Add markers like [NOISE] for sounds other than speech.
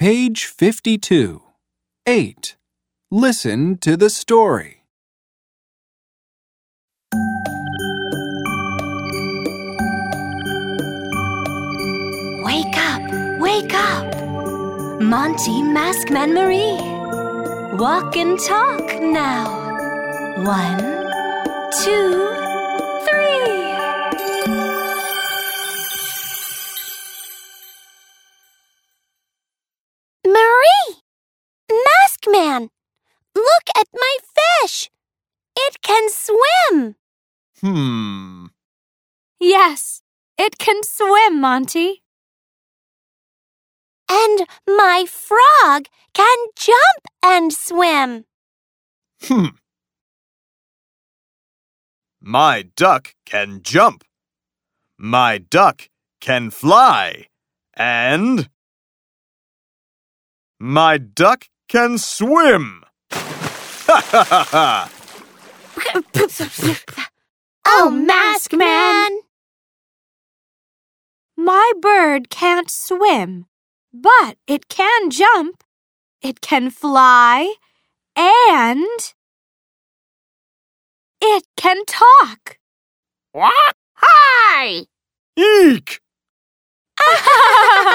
Page 52. 8. Listen to the story. Wake up, wake up. Monty Maskman Marie. Walk and talk now. One, two, three. Look at my fish! It can swim! Hmm. Yes, it can swim, Monty. And my frog can jump and swim! Hmm. My duck can jump. My duck can fly. And. My duck can swim. [LAUGHS] Oh, Maskman! My bird can't swim, but it can jump. It can fly and it can talk. What? Hi! Eek! [LAUGHS]